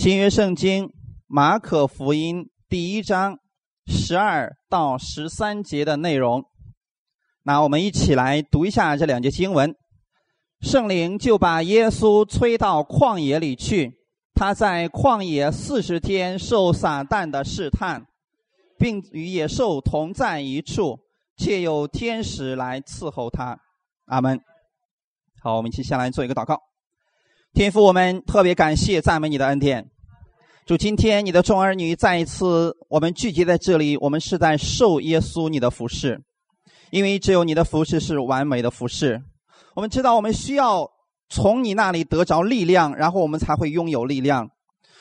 新约圣经马可福音第一章十二到十三节的内容。那我们一起来读一下这两节经文。圣灵就把耶稣催到旷野里去，他在旷野四十天受撒旦的试探，并与野兽同在一处，且有天使来伺候他。阿门。好，我们一起先来做一个祷告。天父，我们特别感谢赞美你的恩典。主，今天你的众儿女再一次我们聚集在这里，我们是在受耶稣你的服侍，因为只有你的服侍是完美的服侍。我们知道我们需要从你那里得着力量，然后我们才会拥有力量。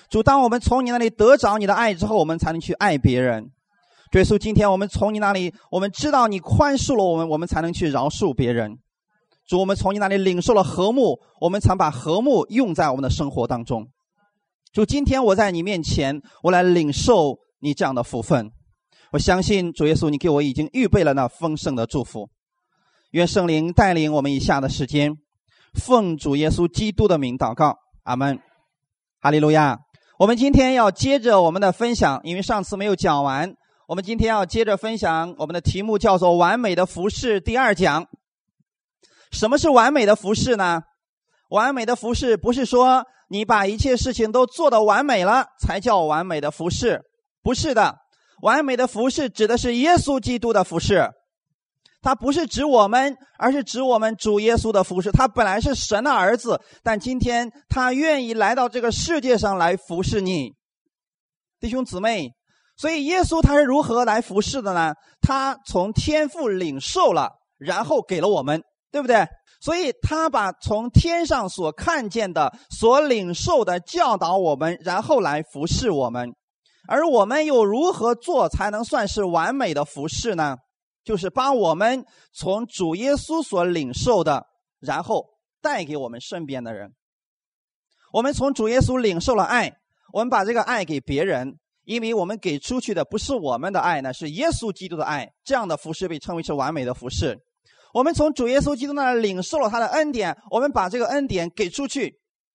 主，当我们从你那里得着你的爱之后，我们才能去爱别人。耶稣，今天我们从你那里，我们知道你宽恕了我们，我们才能去饶恕别人。主，我们从你那里领受了和睦，我们才把和睦用在我们的生活当中。主，今天我在你面前，我来领受你这样的福分。我相信主耶稣，你给我已经预备了那丰盛的祝福。愿圣灵带领我们以下的时间，奉主耶稣基督的名祷告，阿门。哈利路亚。我们今天要接着我们的分享，因为上次没有讲完，我们今天要接着分享。我们的题目叫做“完美的服饰”第二讲。什么是完美的服饰呢？完美的服饰不是说你把一切事情都做得完美了才叫完美的服饰，不是的。完美的服饰指的是耶稣基督的服饰，它不是指我们，而是指我们主耶稣的服饰。他本来是神的儿子，但今天他愿意来到这个世界上来服侍你，弟兄姊妹。所以耶稣他是如何来服侍的呢？他从天父领受了，然后给了我们。对不对？所以他把从天上所看见的、所领受的教导我们，然后来服侍我们。而我们又如何做才能算是完美的服侍呢？就是把我们从主耶稣所领受的，然后带给我们身边的人。我们从主耶稣领受了爱，我们把这个爱给别人，因为我们给出去的不是我们的爱呢，是耶稣基督的爱。这样的服侍被称为是完美的服侍。我们从主耶稣基督那里领受了他的恩典，我们把这个恩典给出去，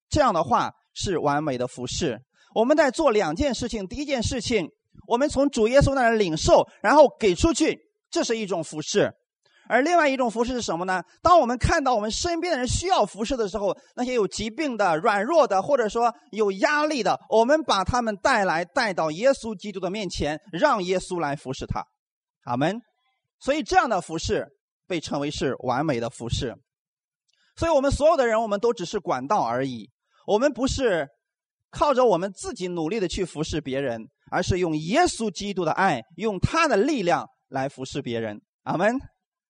这样的话是完美的服饰。我们在做两件事情，第一件事情，我们从主耶稣那里领受，然后给出去，这是一种服饰；而另外一种服饰是什么呢？当我们看到我们身边的人需要服侍的时候，那些有疾病的、软弱的，或者说有压力的，我们把他们带来，带到耶稣基督的面前，让耶稣来服侍他。阿门。所以这样的服饰。被称为是完美的服饰，所以我们所有的人，我们都只是管道而已。我们不是靠着我们自己努力的去服侍别人，而是用耶稣基督的爱，用他的力量来服侍别人。阿门！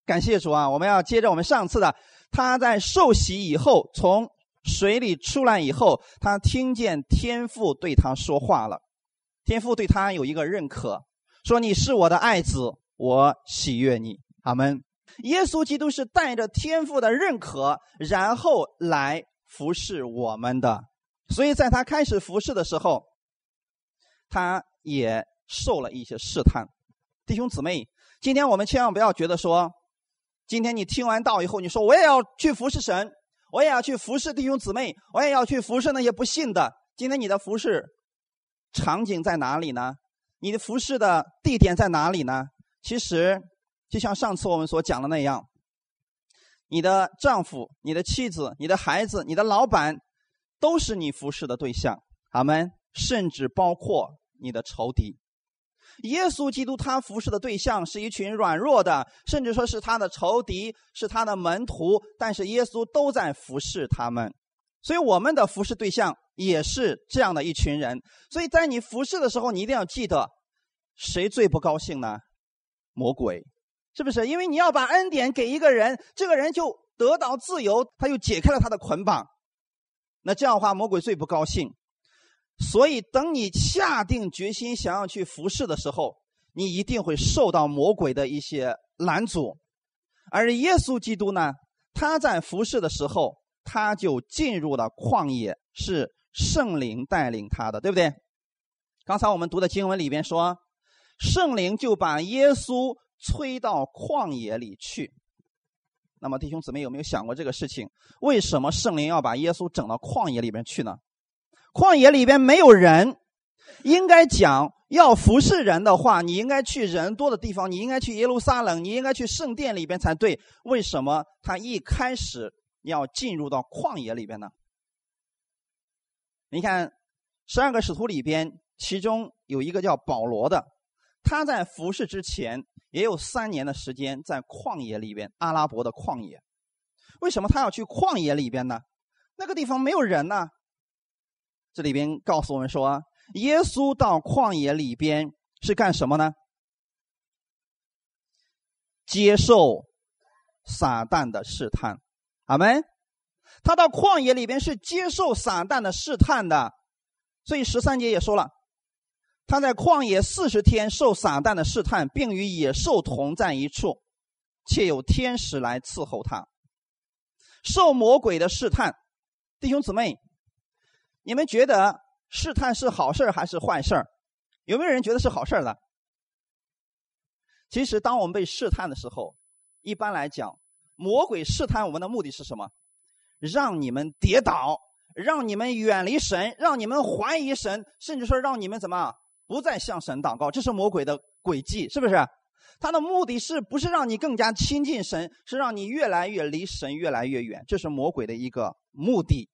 感谢主啊！我们要接着我们上次的，他在受洗以后，从水里出来以后，他听见天父对他说话了。天父对他有一个认可，说：“你是我的爱子，我喜悦你。”阿门。耶稣基督是带着天赋的认可，然后来服侍我们的。所以在他开始服侍的时候，他也受了一些试探。弟兄姊妹，今天我们千万不要觉得说，今天你听完道以后，你说我也要去服侍神，我也要去服侍弟兄姊妹，我也要去服侍那些不信的。今天你的服侍场景在哪里呢？你的服侍的地点在哪里呢？其实。就像上次我们所讲的那样，你的丈夫、你的妻子、你的孩子、你的老板，都是你服侍的对象。阿门。甚至包括你的仇敌。耶稣基督他服侍的对象是一群软弱的，甚至说是他的仇敌，是他的门徒。但是耶稣都在服侍他们，所以我们的服侍对象也是这样的一群人。所以在你服侍的时候，你一定要记得，谁最不高兴呢？魔鬼。是不是？因为你要把恩典给一个人，这个人就得到自由，他就解开了他的捆绑。那这样的话，魔鬼最不高兴。所以，等你下定决心想要去服侍的时候，你一定会受到魔鬼的一些拦阻。而耶稣基督呢，他在服侍的时候，他就进入了旷野，是圣灵带领他的，对不对？刚才我们读的经文里边说，圣灵就把耶稣。催到旷野里去。那么弟兄姊妹有没有想过这个事情？为什么圣灵要把耶稣整到旷野里边去呢？旷野里边没有人，应该讲要服侍人的话，你应该去人多的地方，你应该去耶路撒冷，你应该去圣殿里边才对。为什么他一开始要进入到旷野里边呢？你看，十二个使徒里边，其中有一个叫保罗的，他在服侍之前也有三年的时间在旷野里边，阿拉伯的旷野。为什么他要去旷野里边呢？那个地方没有人呢。这里边告诉我们说，耶稣到旷野里边是干什么呢？接受撒旦的试探，阿门。他到旷野里边是接受撒旦的试探的，所以十三节也说了，他在旷野四十天受撒旦的试探，并与野兽同在一处，且有天使来伺候他，受魔鬼的试探。弟兄姊妹，你们觉得试探是好事还是坏事有没有人觉得是好事的？其实，当我们被试探的时候，一般来讲，魔鬼试探我们的目的是什么？让你们跌倒，让你们远离神，让你们怀疑神，甚至说让你们怎么不再向神祷告，这是魔鬼的诡计，是不是？他的目的是不是让你更加亲近神，是让你越来越离神越来越远，这是魔鬼的一个目的。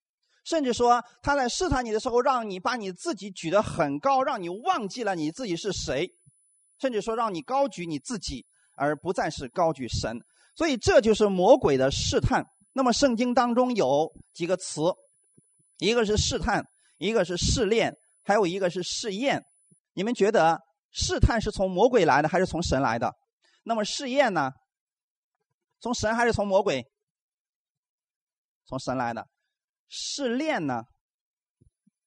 甚至说他在试探你的时候，让你把你自己举得很高，让你忘记了你自己是谁，甚至说让你高举你自己，而不再是高举神。所以这就是魔鬼的试探。那么圣经当中有几个词，一个是试探，一个是试炼，还有一个是试验。你们觉得试探是从魔鬼来的还是从神来的？那么试验呢？从神还是从魔鬼？从神来的。试炼呢？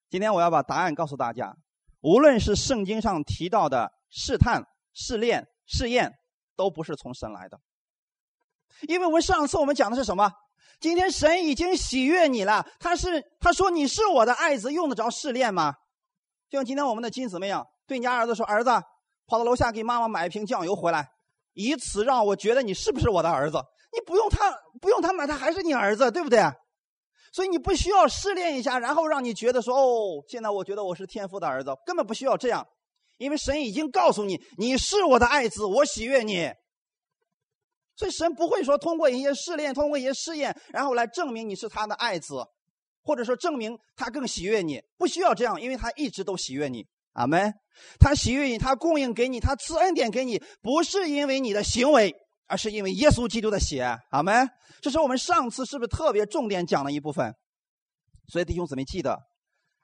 今天我要把答案告诉大家。无论是圣经上提到的试探、试炼、试验，都不是从神来的。因为我们上次我们讲的是什么？今天神已经喜悦你了，他是他说你是我的爱子，用得着试炼吗？就像今天我们的金姊妹样，对你家儿子说：“儿子，跑到楼下给妈妈买一瓶酱油回来，以此让我觉得你是不是我的儿子？你不用他不用他买，他还是你儿子，对不对？所以你不需要试炼一下，然后让你觉得说哦，现在我觉得我是天父的儿子，根本不需要这样，因为神已经告诉你你是我的爱子，我喜悦你。”所以神不会说通过一些试炼，通过一些试验，然后来证明你是他的爱子，或者说证明他更喜悦你。不需要这样，因为他一直都喜悦你。阿门。他喜悦你，他供应给你，他赐恩典给你，不是因为你的行为，而是因为耶稣基督的血。阿门。这是我们上次是不是特别重点讲的一部分？所以弟兄姊妹记得，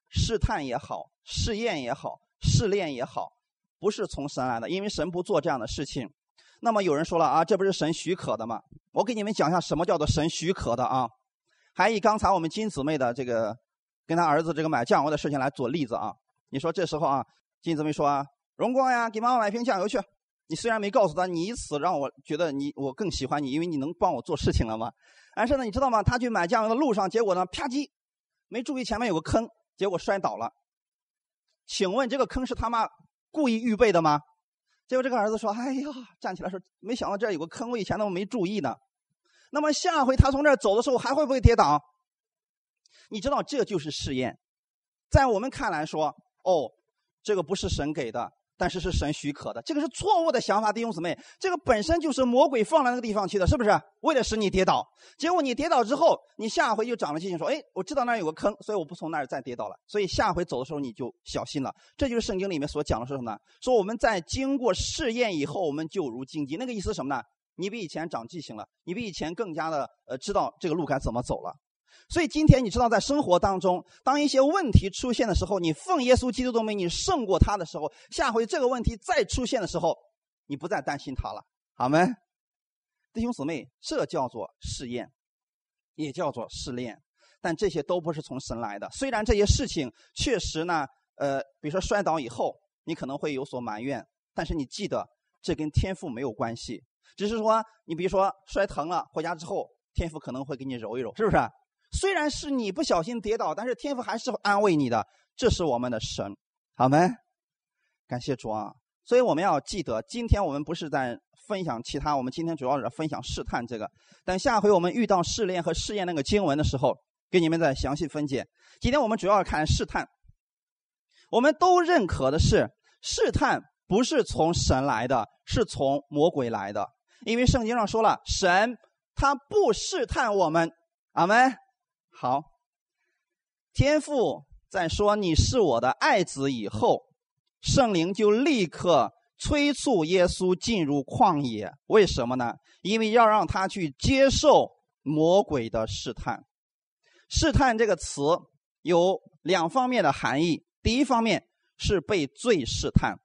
试探也好，试验也好，试炼也好，不是从神来的，因为神不做这样的事情。那么有人说了啊，这不是神许可的吗？我给你们讲一下什么叫做神许可的啊。还以刚才我们金姊妹的这个跟他儿子这个买酱油的事情来做例子啊。你说这时候啊，金子妹说啊，荣光呀，给妈妈买瓶酱油去。你虽然没告诉他，你以此让我觉得你我更喜欢你，因为你能帮我做事情了吗？但是呢，你知道吗？他去买酱油的路上，结果呢，啪叽，没注意前面有个坑，结果摔倒了。请问这个坑是他妈故意预备的吗？结果这个儿子说：“哎呀，站起来说，没想到这儿有个坑，我以前都没注意呢。那么下回他从这儿走的时候，还会不会跌倒？你知道，这就是试验。在我们看来说，哦，这个不是神给的。”但是是神许可的，这个是错误的想法，弟兄姊妹，这个本身就是魔鬼放在那个地方去的，是不是？为了使你跌倒，结果你跌倒之后，你下回就长了记性，说：“哎，我知道那儿有个坑，所以我不从那儿再跌倒了。”所以下回走的时候你就小心了。这就是圣经里面所讲的是什么呢？说我们在经过试验以后，我们就如荆棘。那个意思是什么呢？你比以前长记性了，你比以前更加的呃知道这个路该怎么走了。所以今天你知道，在生活当中，当一些问题出现的时候，你奉耶稣基督的名，你胜过他的时候，下回这个问题再出现的时候，你不再担心他了。好没？弟兄姊妹，这叫做试验，也叫做试炼，但这些都不是从神来的。虽然这些事情确实呢，呃，比如说摔倒以后，你可能会有所埋怨，但是你记得，这跟天赋没有关系，只是说你比如说摔疼了，回家之后，天赋可能会给你揉一揉，是不是？虽然是你不小心跌倒，但是天父还是安慰你的。这是我们的神，好没？感谢主啊！所以我们要记得，今天我们不是在分享其他，我们今天主要是分享试探这个。等下回我们遇到试炼和试验那个经文的时候，给你们再详细分解。今天我们主要看试探，我们都认可的是，试探不是从神来的，是从魔鬼来的。因为圣经上说了，神他不试探我们。阿门。好，天父在说你是我的爱子以后，圣灵就立刻催促耶稣进入旷野。为什么呢？因为要让他去接受魔鬼的试探。试探这个词有两方面的含义。第一方面是被罪试探，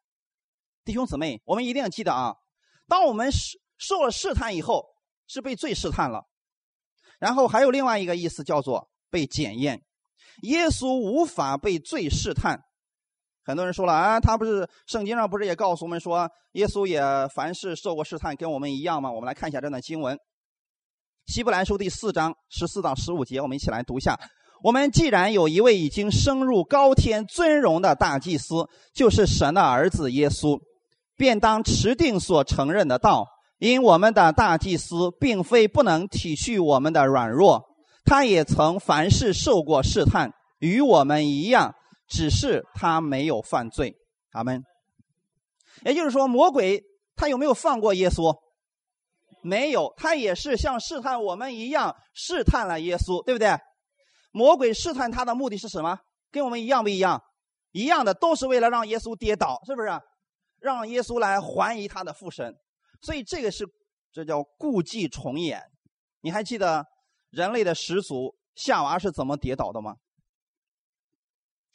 弟兄姊妹，我们一定要记得啊！当我们受受了试探以后，是被罪试探了。然后还有另外一个意思叫做被检验。耶稣无法被罪试探。很多人说了啊，他不是圣经上不是也告诉我们说，耶稣也凡事受过试探，跟我们一样吗？我们来看一下这段经文，《希伯来书》第四章十四到十五节，我们一起来读一下。我们既然有一位已经升入高天尊荣的大祭司，就是神的儿子耶稣，便当持定所承认的道。因我们的大祭司并非不能体恤我们的软弱，他也曾凡事受过试探，与我们一样，只是他没有犯罪。阿门。也就是说，魔鬼他有没有放过耶稣？没有，他也是像试探我们一样试探了耶稣，对不对？魔鬼试探他的目的是什么？跟我们一样不一样？一样的，都是为了让耶稣跌倒，是不是？让耶稣来怀疑他的父神。所以这个是，这叫故伎重演。你还记得人类的始祖夏娃是怎么跌倒的吗？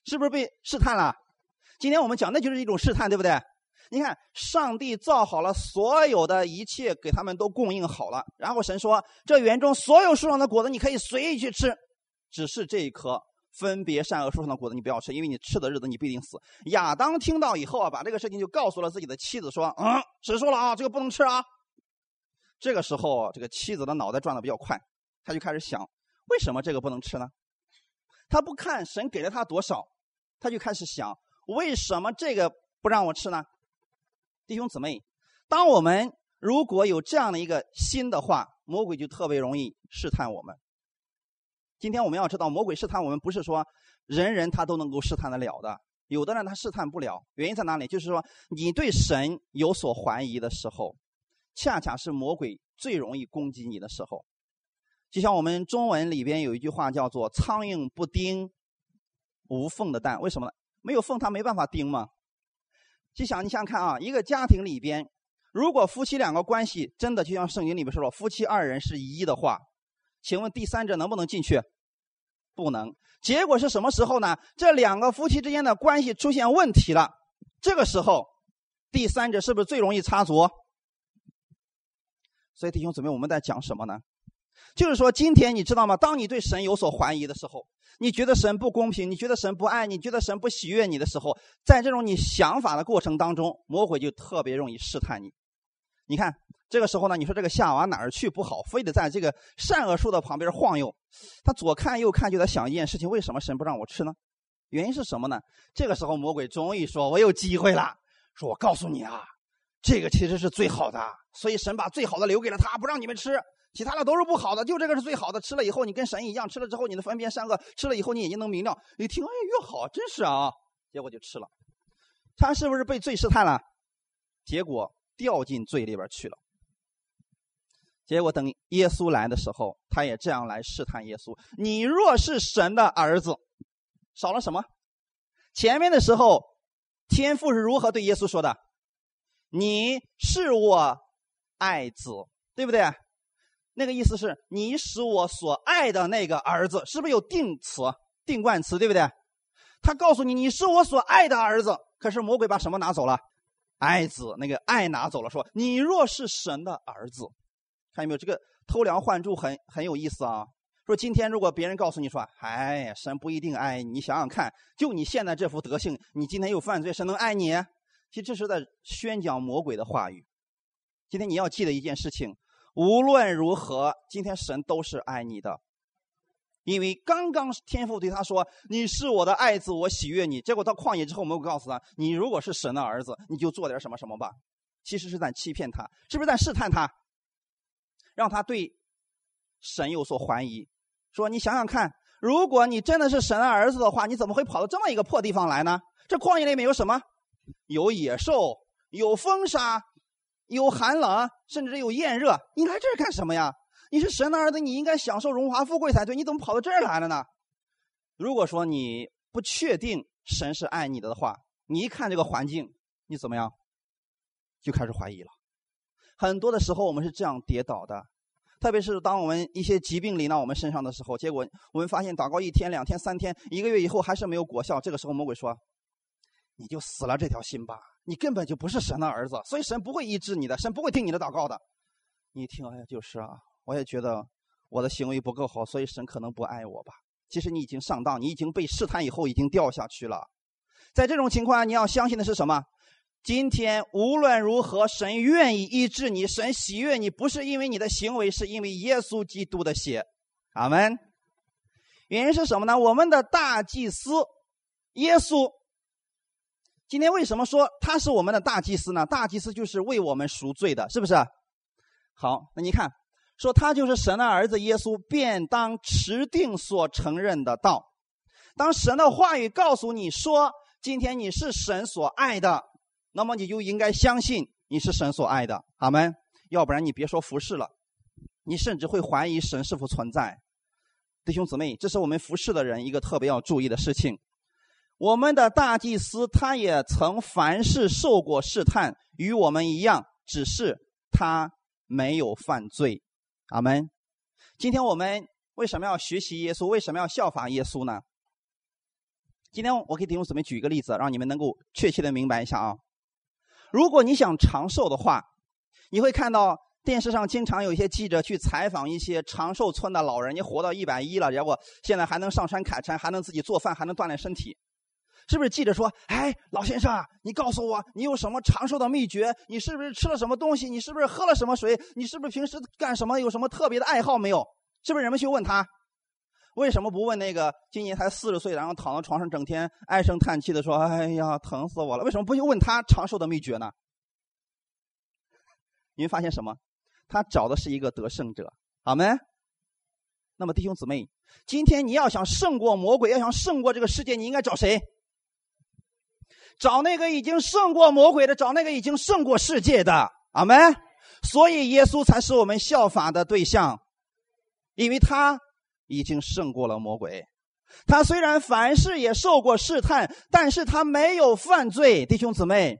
是不是被试探了？今天我们讲的就是一种试探，对不对？你看，上帝造好了所有的一切，给他们都供应好了。然后神说：“这园中所有树上的果子，你可以随意去吃。”只是这一颗分别善恶树上的果子你不要吃，因为你吃的日子你必定死。亚当听到以后啊，把这个事情就告诉了自己的妻子，说：“嗯，神说了啊，这个不能吃啊。”这个时候，这个妻子的脑袋转的比较快，他就开始想：为什么这个不能吃呢？他不看神给了他多少，他就开始想：为什么这个不让我吃呢？弟兄姊妹，当我们如果有这样的一个心的话，魔鬼就特别容易试探我们。今天我们要知道，魔鬼试探我们不是说人人他都能够试探得了的，有的人他试探不了。原因在哪里？就是说你对神有所怀疑的时候，恰恰是魔鬼最容易攻击你的时候。就像我们中文里边有一句话叫做“苍蝇不叮无缝的蛋”，为什么呢？没有缝，它没办法叮嘛。就想你想想看啊，一个家庭里边，如果夫妻两个关系真的就像圣经里面说了，夫妻二人是一的话。请问第三者能不能进去？不能。结果是什么时候呢？这两个夫妻之间的关系出现问题了。这个时候，第三者是不是最容易插足？所以弟兄姊妹，我们在讲什么呢？就是说，今天你知道吗？当你对神有所怀疑的时候，你觉得神不公平，你觉得神不爱你，觉得神不喜悦你的时候，在这种你想法的过程当中，魔鬼就特别容易试探你。你看。这个时候呢，你说这个夏娃哪儿去不好，非得在这个善恶树的旁边晃悠。他左看右看，就在想一件事情：为什么神不让我吃呢？原因是什么呢？这个时候魔鬼终于说：“我有机会了。”说：“我告诉你啊，这个其实是最好的，所以神把最好的留给了他，不让你们吃，其他的都是不好的，就这个是最好的。吃了以后，你跟神一样，吃了之后你的分辨善恶，吃了以后你眼睛能明亮。你听，哎，越好，真是啊！结果就吃了，他是不是被罪试探了？结果掉进罪里边去了。结果等耶稣来的时候，他也这样来试探耶稣：“你若是神的儿子，少了什么？前面的时候，天父是如何对耶稣说的？你是我爱子，对不对？那个意思是你是我所爱的那个儿子，是不是有定词、定冠词，对不对？他告诉你你是我所爱的儿子，可是魔鬼把什么拿走了？爱子，那个爱拿走了，说你若是神的儿子。”看有没有这个偷梁换柱很很有意思啊？说今天如果别人告诉你说，哎，神不一定爱你，想想看，就你现在这副德性，你今天又犯罪，神能爱你？其实这是在宣讲魔鬼的话语。今天你要记得一件事情，无论如何，今天神都是爱你的，因为刚刚天父对他说：“你是我的爱子，我喜悦你。”结果到旷野之后，魔鬼告诉他：“你如果是神的儿子，你就做点什么什么吧。”其实是在欺骗他，是不是在试探他？让他对神有所怀疑，说：“你想想看，如果你真的是神的儿子的话，你怎么会跑到这么一个破地方来呢？这旷野里面有什么？有野兽，有风沙，有寒冷，甚至有炎热。你来这儿干什么呀？你是神的儿子，你应该享受荣华富贵才对。你怎么跑到这儿来了呢？如果说你不确定神是爱你的的话，你一看这个环境，你怎么样？就开始怀疑了。很多的时候，我们是这样跌倒的。特别是当我们一些疾病临到我们身上的时候，结果我们发现祷告一天、两天、三天、一个月以后还是没有果效。这个时候魔鬼说：“你就死了这条心吧，你根本就不是神的儿子，所以神不会医治你的，神不会听你的祷告的。”你一听，哎，就是啊，我也觉得我的行为不够好，所以神可能不爱我吧。其实你已经上当，你已经被试探以后已经掉下去了。在这种情况下，你要相信的是什么？今天无论如何，神愿意医治你，神喜悦你，不是因为你的行为，是因为耶稣基督的血。阿门。原因是什么呢？我们的大祭司耶稣，今天为什么说他是我们的大祭司呢？大祭司就是为我们赎罪的，是不是？好，那你看，说他就是神的儿子耶稣，便当持定所承认的道。当神的话语告诉你说，今天你是神所爱的。那么你就应该相信你是神所爱的，阿门。要不然你别说服侍了，你甚至会怀疑神是否存在。弟兄姊妹，这是我们服侍的人一个特别要注意的事情。我们的大祭司他也曾凡事受过试探，与我们一样，只是他没有犯罪，阿门。今天我们为什么要学习耶稣？为什么要效法耶稣呢？今天我给弟兄姊妹举一个例子，让你们能够确切的明白一下啊。如果你想长寿的话，你会看到电视上经常有一些记者去采访一些长寿村的老人，你活到一百一了，结果现在还能上山砍柴，还能自己做饭，还能锻炼身体，是不是？记者说：“哎，老先生啊，你告诉我，你有什么长寿的秘诀？你是不是吃了什么东西？你是不是喝了什么水？你是不是平时干什么？有什么特别的爱好没有？是不是人们去问他？为什么不问那个今年才四十岁，然后躺在床上整天唉声叹气的说：‘哎呀，疼死我了’？为什么不去问他长寿的秘诀呢？你会发现什么？他找的是一个得胜者，好没？那么弟兄姊妹，今天你要想胜过魔鬼，要想胜过这个世界，你应该找谁？找那个已经胜过魔鬼的，找那个已经胜过世界的，阿门。所以耶稣才是我们效法的对象，因为他。已经胜过了魔鬼，他虽然凡事也受过试探，但是他没有犯罪。弟兄姊妹，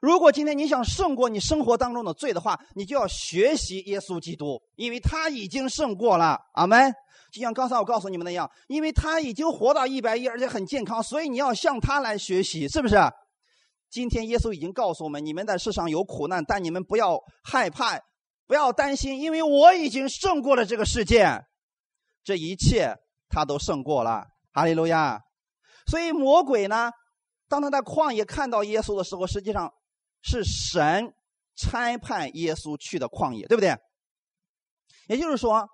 如果今天你想胜过你生活当中的罪的话，你就要学习耶稣基督，因为他已经胜过了。阿门。就像刚才我告诉你们那样，因为他已经活到一百一，而且很健康，所以你要向他来学习，是不是？今天耶稣已经告诉我们，你们在世上有苦难，但你们不要害怕，不要担心，因为我已经胜过了这个世界。这一切他都胜过了，哈利路亚。所以魔鬼呢，当他在旷野看到耶稣的时候，实际上是神差派耶稣去的旷野，对不对？也就是说，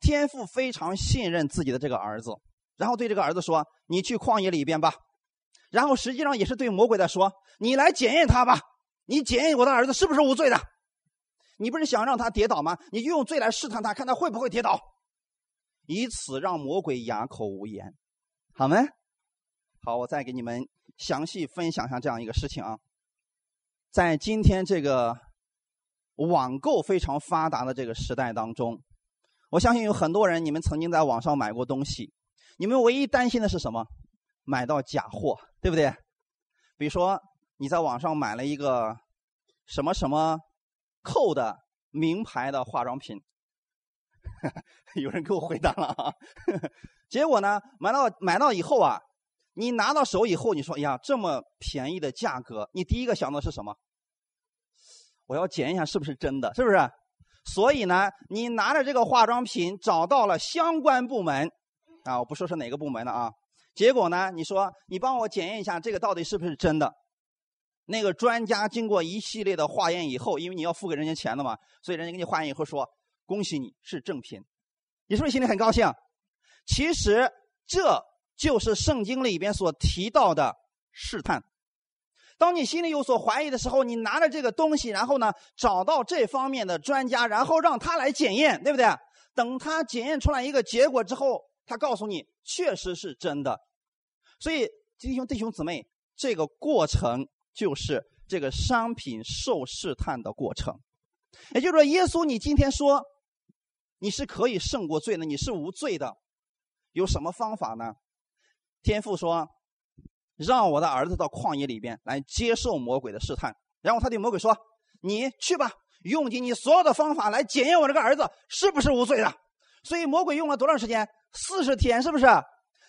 天父非常信任自己的这个儿子，然后对这个儿子说：“你去旷野里边吧。”然后实际上也是对魔鬼在说：“你来检验他吧，你检验我的儿子是不是无罪的？你不是想让他跌倒吗？你就用罪来试探他，看他会不会跌倒。”以此让魔鬼哑口无言，好没？好，我再给你们详细分享一下这样一个事情啊。在今天这个网购非常发达的这个时代当中，我相信有很多人，你们曾经在网上买过东西，你们唯一担心的是什么？买到假货，对不对？比如说你在网上买了一个什么什么扣的名牌的化妆品。有人给我回答了啊，结果呢，买到买到以后啊，你拿到手以后，你说，哎呀，这么便宜的价格，你第一个想到是什么？我要检验一下是不是真的，是不是？所以呢，你拿着这个化妆品找到了相关部门，啊，我不说是哪个部门的啊，结果呢，你说你帮我检验一下这个到底是不是真的？那个专家经过一系列的化验以后，因为你要付给人家钱的嘛，所以人家给你化验以后说。恭喜你是正品，你是不是心里很高兴？其实这就是圣经里边所提到的试探。当你心里有所怀疑的时候，你拿着这个东西，然后呢找到这方面的专家，然后让他来检验，对不对？等他检验出来一个结果之后，他告诉你确实是真的。所以弟兄弟兄姊妹，这个过程就是这个商品受试探的过程。也就是说，耶稣，你今天说你是可以胜过罪的，你是无罪的，有什么方法呢？天父说：“让我的儿子到旷野里边来接受魔鬼的试探。”然后他对魔鬼说：“你去吧，用尽你所有的方法来检验我这个儿子是不是无罪的。”所以魔鬼用了多长时间？四十天，是不是？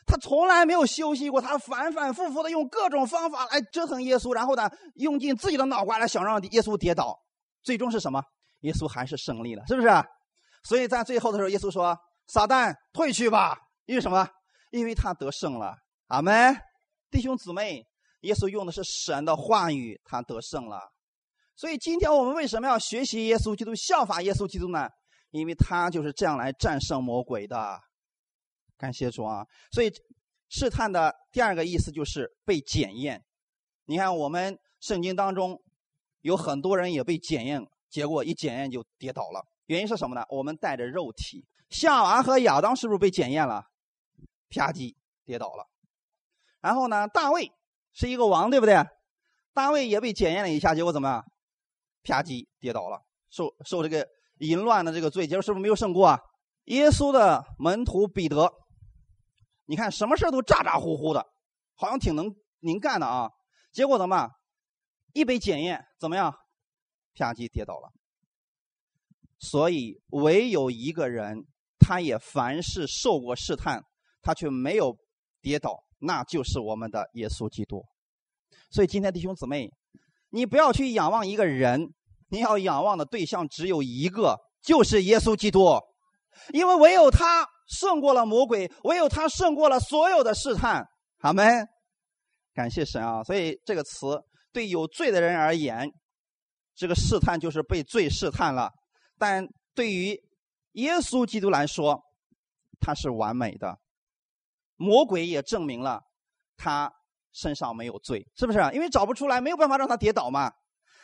他从来没有休息过，他反反复复的用各种方法来折腾耶稣，然后呢，用尽自己的脑瓜来想让耶稣跌倒。最终是什么？耶稣还是胜利了，是不是？所以在最后的时候，耶稣说：“撒旦退去吧。”因为什么？因为他得胜了。阿门，弟兄姊妹，耶稣用的是神的话语，他得胜了。所以今天我们为什么要学习耶稣基督，效法耶稣基督呢？因为他就是这样来战胜魔鬼的。感谢主啊！所以试探的第二个意思就是被检验。你看，我们圣经当中有很多人也被检验，结果一检验就跌倒了。原因是什么呢？我们带着肉体。夏娃和亚当是不是被检验了？啪叽跌倒了。然后呢，大卫是一个王，对不对？大卫也被检验了一下，结果怎么样？啪叽跌倒了，受受这个淫乱的这个罪，结果是不是没有胜过啊？耶稣的门徒彼得。你看，什么事都咋咋呼呼的，好像挺能能干的啊。结果怎么？一被检验，怎么样？啪叽跌倒了。所以，唯有一个人，他也凡是受过试探，他却没有跌倒，那就是我们的耶稣基督。所以，今天弟兄姊妹，你不要去仰望一个人，你要仰望的对象只有一个，就是耶稣基督，因为唯有他。胜过了魔鬼，唯有他胜过了所有的试探。阿门，感谢神啊！所以这个词对有罪的人而言，这个试探就是被罪试探了；但对于耶稣基督来说，他是完美的。魔鬼也证明了他身上没有罪，是不是？因为找不出来，没有办法让他跌倒嘛。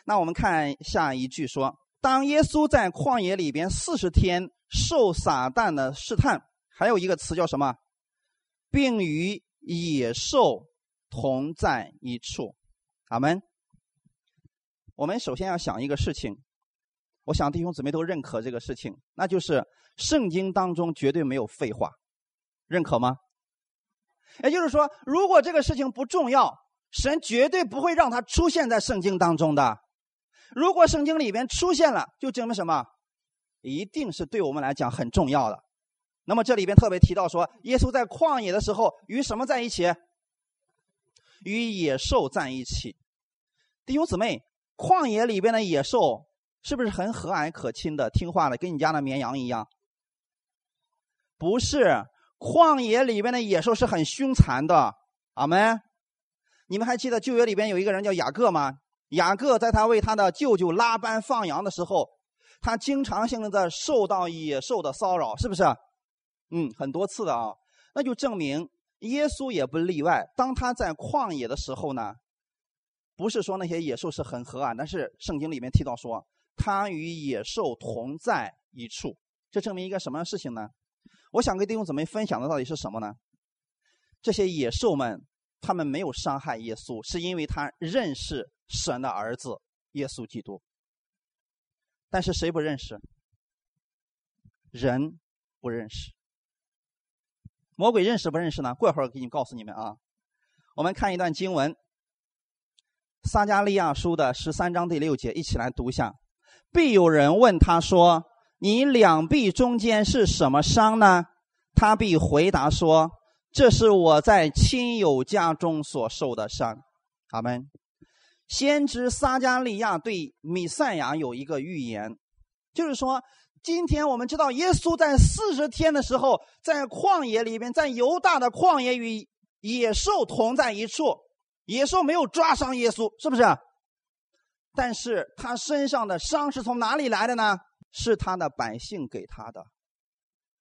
那我们看下一句说：当耶稣在旷野里边四十天受撒旦的试探。还有一个词叫什么？并与野兽同在一处。阿门。我们首先要想一个事情，我想弟兄姊妹都认可这个事情，那就是圣经当中绝对没有废话，认可吗？也就是说，如果这个事情不重要，神绝对不会让它出现在圣经当中的。如果圣经里边出现了，就证明什么？一定是对我们来讲很重要的。那么这里边特别提到说，耶稣在旷野的时候与什么在一起？与野兽在一起。弟兄姊妹，旷野里边的野兽是不是很和蔼可亲的、听话的，跟你家的绵羊一样？不是，旷野里边的野兽是很凶残的。阿门。你们还记得旧约里边有一个人叫雅各吗？雅各在他为他的舅舅拉班放羊的时候，他经常性的受到野兽的骚扰，是不是？嗯，很多次的啊，那就证明耶稣也不例外。当他在旷野的时候呢，不是说那些野兽是很和蔼，但是圣经里面提到说，他与野兽同在一处。这证明一个什么的事情呢？我想跟弟兄姊妹分享的到底是什么呢？这些野兽们，他们没有伤害耶稣，是因为他认识神的儿子耶稣基督。但是谁不认识？人不认识。魔鬼认识不认识呢？过会儿给你告诉你们啊。我们看一段经文，《撒加利亚书》的十三章第六节，一起来读一下。必有人问他说：“你两臂中间是什么伤呢？”他必回答说：“这是我在亲友家中所受的伤。”阿门。先知撒加利亚对米赛亚有一个预言，就是说。今天我们知道，耶稣在四十天的时候，在旷野里边，在犹大的旷野与野兽同在一处。野兽没有抓伤耶稣，是不是？但是他身上的伤是从哪里来的呢？是他的百姓给他的。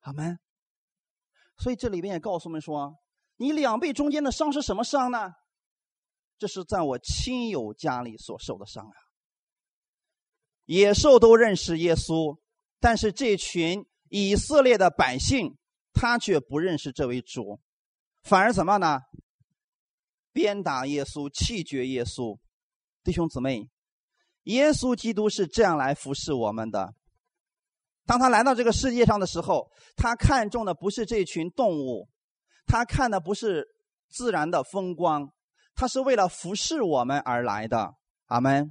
阿门。所以这里边也告诉我们说，你两臂中间的伤是什么伤呢？这是在我亲友家里所受的伤啊。野兽都认识耶稣。但是这群以色列的百姓，他却不认识这位主，反而怎么呢？鞭打耶稣，气绝耶稣。弟兄姊妹，耶稣基督是这样来服侍我们的。当他来到这个世界上的时候，他看中的不是这群动物，他看的不是自然的风光，他是为了服侍我们而来的。阿门。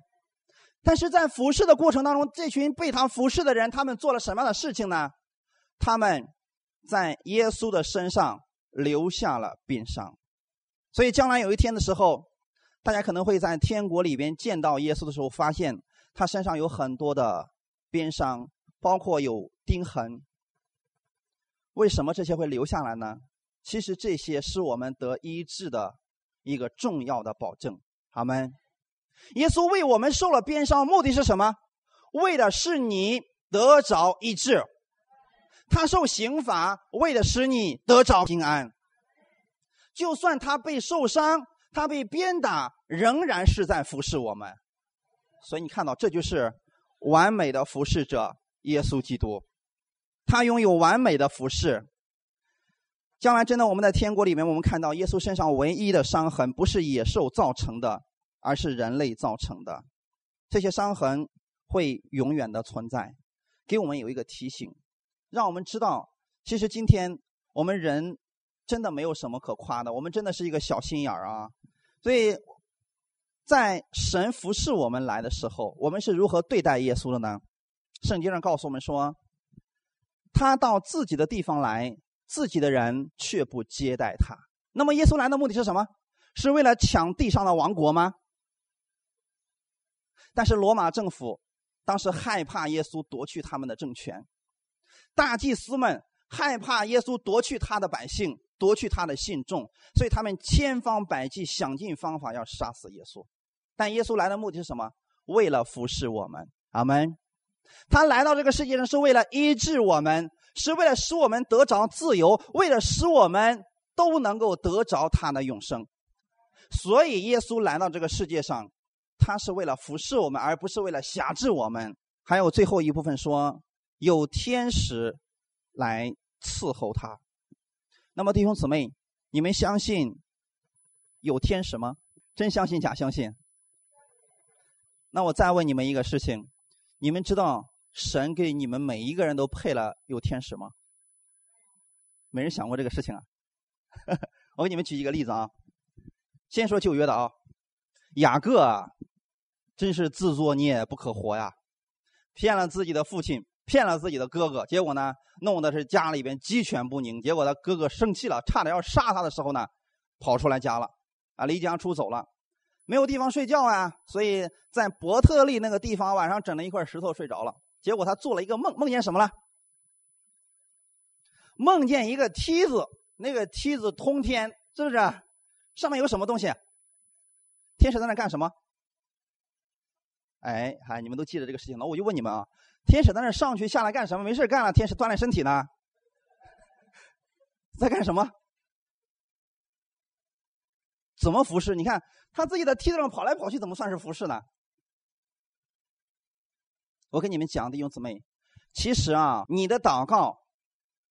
但是在服侍的过程当中，这群被他服侍的人，他们做了什么样的事情呢？他们在耶稣的身上留下了鞭伤，所以将来有一天的时候，大家可能会在天国里边见到耶稣的时候，发现他身上有很多的鞭伤。包括有钉痕，为什么这些会留下来呢？其实这些是我们得医治的一个重要的保证。好们，耶稣为我们受了鞭伤，目的是什么？为的是你得着医治。他受刑罚，为的是你得着平安。就算他被受伤，他被鞭打，仍然是在服侍我们。所以你看到，这就是完美的服侍者。耶稣基督，他拥有完美的服饰。将来真的，我们在天国里面，我们看到耶稣身上唯一的伤痕，不是野兽造成的，而是人类造成的。这些伤痕会永远的存在，给我们有一个提醒，让我们知道，其实今天我们人真的没有什么可夸的，我们真的是一个小心眼儿啊。所以在神服侍我们来的时候，我们是如何对待耶稣的呢？圣经上告诉我们说，他到自己的地方来，自己的人却不接待他。那么耶稣来的目的是什么？是为了抢地上的王国吗？但是罗马政府当时害怕耶稣夺去他们的政权，大祭司们害怕耶稣夺去他的百姓，夺去他的信众，所以他们千方百计想尽方法要杀死耶稣。但耶稣来的目的是什么？为了服侍我们。阿门。他来到这个世界上是为了医治我们，是为了使我们得着自由，为了使我们都能够得着他的永生。所以耶稣来到这个世界上，他是为了服侍我们，而不是为了辖制我们。还有最后一部分说，有天使来伺候他。那么弟兄姊妹，你们相信有天使吗？真相信假相信？那我再问你们一个事情。你们知道神给你们每一个人都配了有天使吗？没人想过这个事情啊！我给你们举一个例子啊，先说旧约的啊，雅各啊，真是自作孽不可活呀，骗了自己的父亲，骗了自己的哥哥，结果呢，弄的是家里边鸡犬不宁。结果他哥哥生气了，差点要杀他的时候呢，跑出来家了，啊，离家出走了。没有地方睡觉啊，所以在伯特利那个地方晚上整了一块石头睡着了。结果他做了一个梦，梦见什么了？梦见一个梯子，那个梯子通天，是不是？上面有什么东西？天使在那干什么？哎，嗨，你们都记得这个事情了。我就问你们啊，天使在那上去下来干什么？没事干了，天使锻炼身体呢，在干什么？怎么服侍？你看他自己在梯子上跑来跑去，怎么算是服侍呢？我跟你们讲，弟兄姊妹，其实啊，你的祷告，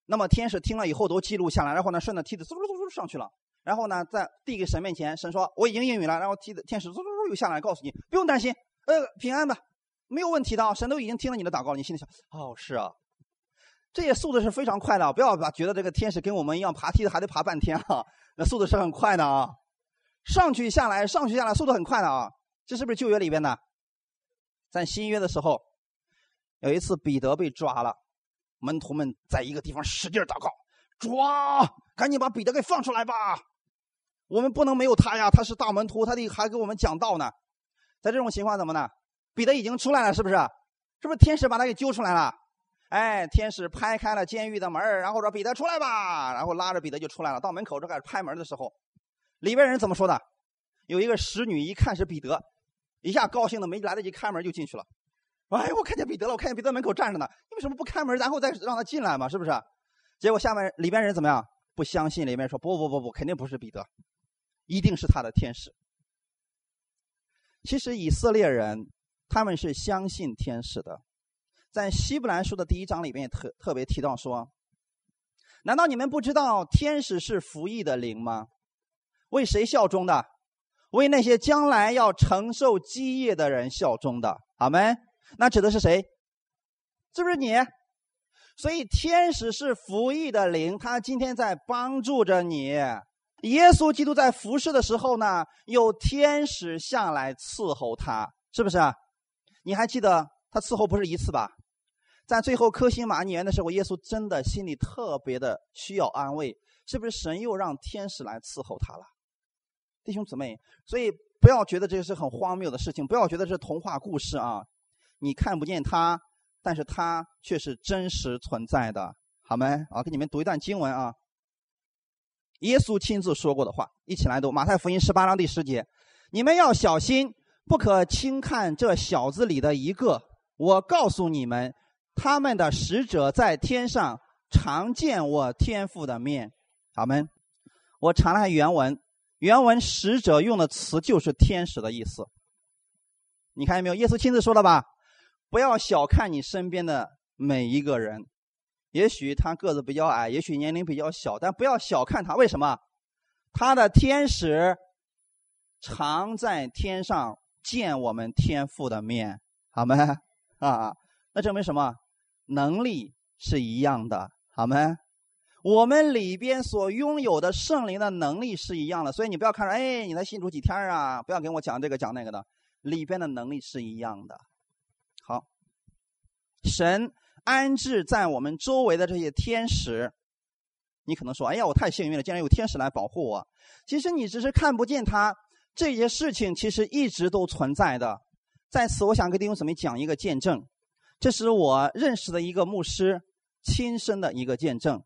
那么天使听了以后都记录下来，然后呢，顺着梯子嗖嗖嗖上去了，然后呢，在递给神面前，神说我已经应允了，然后梯子天使嗖嗖嗖又下来，告诉你不用担心，呃，平安吧，没有问题的，神都已经听了你的祷告，你心里想，哦，是啊，这些速度是非常快的，不要把觉得这个天使跟我们一样爬梯子还得爬半天啊，那速度是很快的啊。上去下来，上去下来，速度很快的啊！这是不是旧约里边的？在新约的时候，有一次彼得被抓了，门徒们在一个地方使劲祷告：“抓，赶紧把彼得给放出来吧！我们不能没有他呀，他是大门徒，他得还给我们讲道呢。”在这种情况怎么呢？彼得已经出来了，是不是？是不是天使把他给揪出来了？哎，天使拍开了监狱的门然后说：“彼得出来吧！”然后拉着彼得就出来了。到门口就开始拍门的时候。里边人怎么说的？有一个使女一看是彼得，一下高兴的没来得及开门就进去了。哎，我看见彼得了，我看见彼得门口站着呢。你为什么不开门，然后再让他进来嘛？是不是？结果下面里边人怎么样？不相信，里面说不不不不，肯定不是彼得，一定是他的天使。其实以色列人他们是相信天使的，在希伯来书的第一章里面特特别提到说：难道你们不知道天使是服役的灵吗？为谁效忠的？为那些将来要承受基业的人效忠的。阿门。那指的是谁？是不是你？所以天使是服役的灵，他今天在帮助着你。耶稣基督在服侍的时候呢，有天使下来伺候他，是不是啊？你还记得他伺候不是一次吧？在最后科西玛尼园的时候，耶稣真的心里特别的需要安慰，是不是？神又让天使来伺候他了，弟兄姊妹。所以不要觉得这是很荒谬的事情，不要觉得这是童话故事啊！你看不见他。但是他却是真实存在的，好没？啊，给你们读一段经文啊。耶稣亲自说过的话，一起来读《马太福音》十八章第十节：“你们要小心，不可轻看这小子里的一个。我告诉你们，他们的使者在天上常见我天父的面。”好没？我查了下原文，原文“使者”用的词就是天使的意思。你看见没有？耶稣亲自说的吧？不要小看你身边的每一个人，也许他个子比较矮，也许年龄比较小，但不要小看他。为什么？他的天使常在天上见我们天父的面，好吗？啊，那证明什么？能力是一样的，好吗？我们里边所拥有的圣灵的能力是一样的，所以你不要看着，哎，你才信主几天啊？不要跟我讲这个讲那个的，里边的能力是一样的。好，神安置在我们周围的这些天使，你可能说：“哎呀，我太幸运了，竟然有天使来保护我。”其实你只是看不见他，这些事情其实一直都存在的。在此，我想跟弟兄姊妹讲一个见证，这是我认识的一个牧师亲身的一个见证。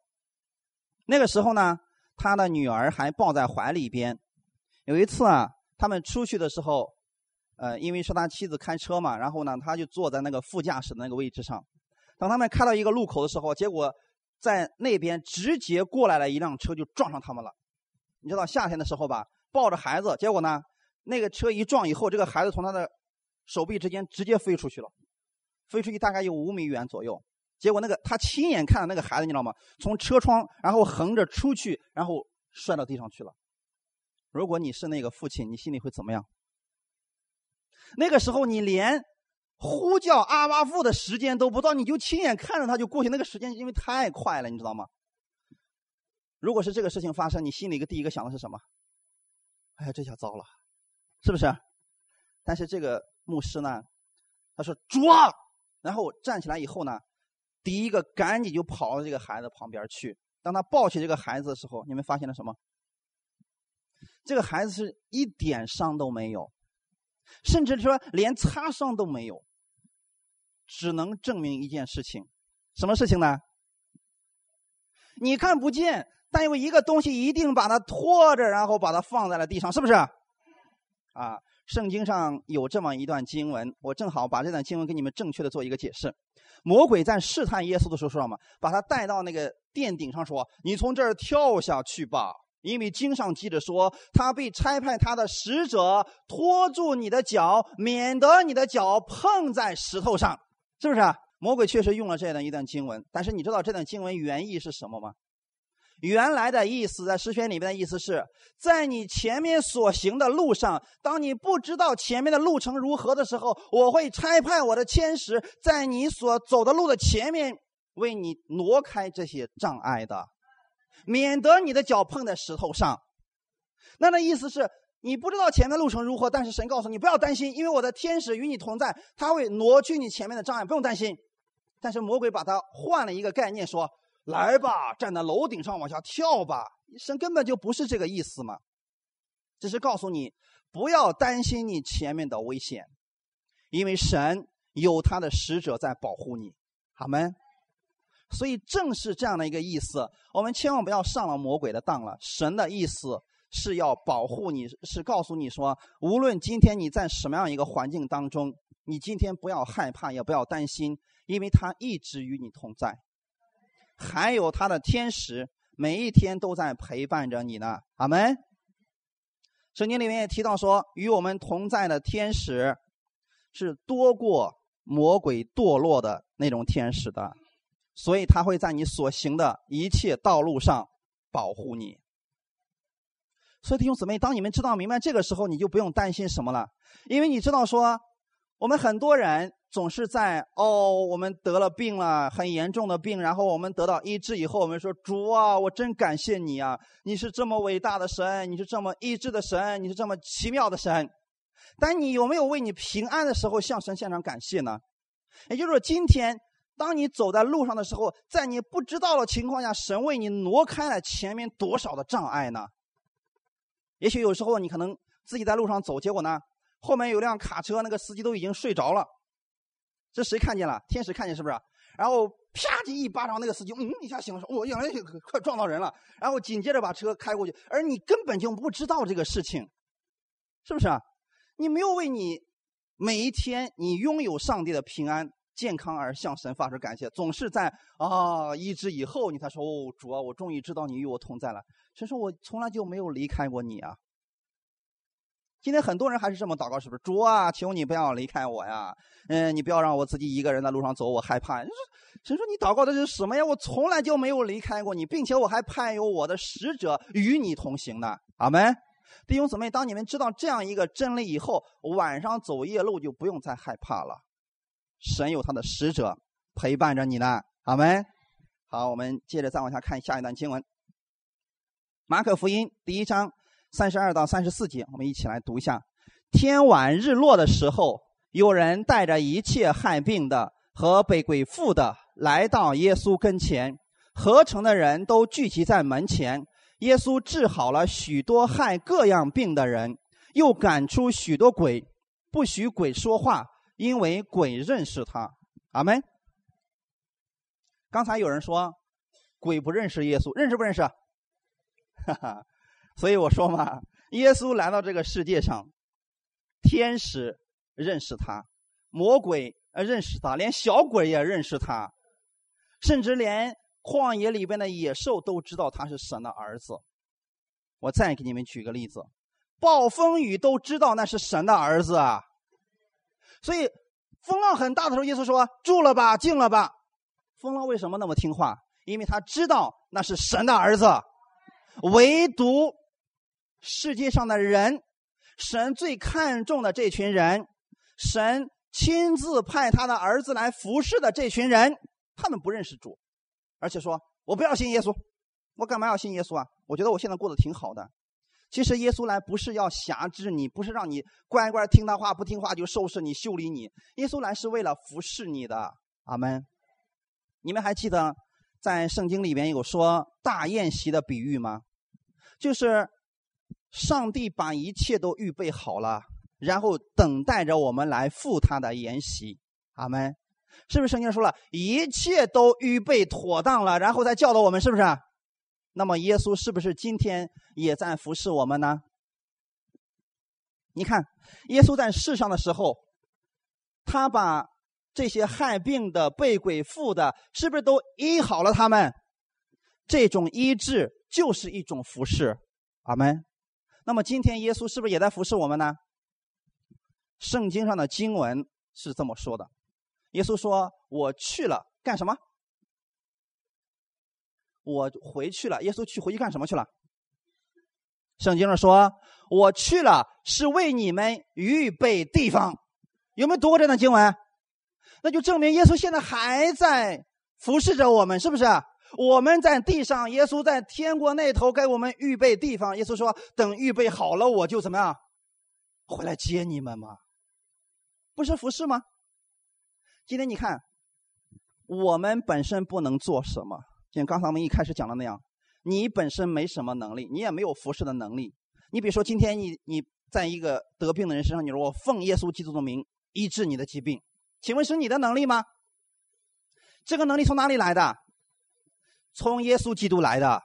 那个时候呢，他的女儿还抱在怀里边。有一次啊，他们出去的时候。呃，因为是他妻子开车嘛，然后呢，他就坐在那个副驾驶的那个位置上。当他们开到一个路口的时候，结果在那边直接过来了一辆车，就撞上他们了。你知道夏天的时候吧，抱着孩子，结果呢，那个车一撞以后，这个孩子从他的手臂之间直接飞出去了，飞出去大概有五米远左右。结果那个他亲眼看到那个孩子，你知道吗？从车窗然后横着出去，然后摔到地上去了。如果你是那个父亲，你心里会怎么样？那个时候你连呼叫阿巴父的时间都不到，你就亲眼看着他就过去，那个时间因为太快了，你知道吗？如果是这个事情发生，你心里一个第一个想的是什么？哎呀，这下糟了，是不是？但是这个牧师呢，他说抓，然后站起来以后呢，第一个赶紧就跑到这个孩子旁边去。当他抱起这个孩子的时候，你们发现了什么？这个孩子是一点伤都没有。甚至说连擦伤都没有，只能证明一件事情，什么事情呢？你看不见，但有一个东西一定把它拖着，然后把它放在了地上，是不是？啊，圣经上有这么一段经文，我正好把这段经文给你们正确的做一个解释。魔鬼在试探耶稣的时候说什么？把他带到那个殿顶上，说：“你从这儿跳下去吧。”因为经上记着说，他被差派他的使者拖住你的脚，免得你的脚碰在石头上，是不是啊？魔鬼确实用了这样一段经文，但是你知道这段经文原意是什么吗？原来的意思在诗篇里面的意思是在你前面所行的路上，当你不知道前面的路程如何的时候，我会差派我的天使在你所走的路的前面，为你挪开这些障碍的。免得你的脚碰在石头上，那那意思是你不知道前面路程如何，但是神告诉你不要担心，因为我的天使与你同在，他会挪去你前面的障碍，不用担心。但是魔鬼把他换了一个概念，说：“来吧，站在楼顶上往下跳吧。”神根本就不是这个意思嘛，只是告诉你不要担心你前面的危险，因为神有他的使者在保护你。好门。所以正是这样的一个意思，我们千万不要上了魔鬼的当了。神的意思是要保护你，是告诉你说，无论今天你在什么样一个环境当中，你今天不要害怕，也不要担心，因为他一直与你同在，还有他的天使每一天都在陪伴着你呢。阿门。圣经里面也提到说，与我们同在的天使是多过魔鬼堕落的那种天使的。所以他会在你所行的一切道路上保护你。所以弟兄姊妹，当你们知道明白这个时候，你就不用担心什么了，因为你知道说，我们很多人总是在哦，我们得了病了，很严重的病，然后我们得到医治以后，我们说主啊，我真感谢你啊，你是这么伟大的神，你是这么医治的神，你是这么奇妙的神。但你有没有为你平安的时候向神献上感谢呢？也就是说，今天当你走在路上的时候，在你不知道的情况下，神为你挪开了前面多少的障碍呢？也许有时候你可能自己在路上走，结果呢，后面有辆卡车，那个司机都已经睡着了。这谁看见了？天使看见是不是？然后啪叽一巴掌，那个司机嗯一下醒了，说：“我原来快撞到人了。”然后紧接着把车开过去，而你根本就不知道这个事情，是不是啊？你没有为你每一天你拥有上帝的平安健康而向神发出感谢，总是在啊医治以后你才说哦主啊，我终于知道你与我同在了。神说我从来就没有离开过你啊。今天很多人还是这么祷告，是不是？主啊，求你不要离开我呀！嗯，你不要让我自己一个人在路上走，我害怕。神说你祷告的是什么呀？我从来就没有离开过你，并且我还派有我的使者与你同行呢。阿门。弟兄姊妹，当你们知道这样一个真理以后，晚上走夜路就不用再害怕了。神有他的使者陪伴着你呢。阿门。好，我们接着再往下看下一段经文。马可福音第一章三十二到三十四节，我们一起来读一下。天晚日落的时候，有人带着一切害病的和被鬼附的来到耶稣跟前，合成的人都聚集在门前。耶稣治好了许多害各样病的人，又赶出许多鬼，不许鬼说话，因为鬼认识他。阿门。刚才有人说鬼不认识耶稣，认识不认识？哈哈。所以我说嘛，耶稣来到这个世界上，天使认识他，魔鬼认识他，连小鬼也认识他，甚至连。旷野里边的野兽都知道他是神的儿子。我再给你们举个例子，暴风雨都知道那是神的儿子啊。所以风浪很大的时候，耶稣说：“住了吧，静了吧。”风浪为什么那么听话？因为他知道那是神的儿子。唯独世界上的人，神最看重的这群人，神亲自派他的儿子来服侍的这群人，他们不认识主。而且说，我不要信耶稣，我干嘛要信耶稣啊？我觉得我现在过得挺好的。其实耶稣来不是要辖制你，不是让你乖乖听他话，不听话就收拾你、修理你。耶稣来是为了服侍你的。阿门。你们还记得在圣经里边有说大宴席的比喻吗？就是上帝把一切都预备好了，然后等待着我们来赴他的筵席。阿门。是不是圣经说了一切都预备妥当了，然后再教导我们？是不是？那么耶稣是不是今天也在服侍我们呢？你看，耶稣在世上的时候，他把这些害病的、被鬼附的，是不是都医好了他们？这种医治就是一种服侍，阿门。那么今天耶稣是不是也在服侍我们呢？圣经上的经文是这么说的。耶稣说：“我去了干什么？我回去了。耶稣去回去干什么去了？圣经上说：我去了是为你们预备地方。有没有读过这段经文？那就证明耶稣现在还在服侍着我们，是不是？我们在地上，耶稣在天国那头给我们预备地方。耶稣说：等预备好了，我就怎么样回来接你们吗？不是服侍吗？”今天你看，我们本身不能做什么，像刚才我们一开始讲的那样，你本身没什么能力，你也没有服侍的能力。你比如说，今天你你在一个得病的人身上，你说我奉耶稣基督的名医治你的疾病，请问是你的能力吗？这个能力从哪里来的？从耶稣基督来的，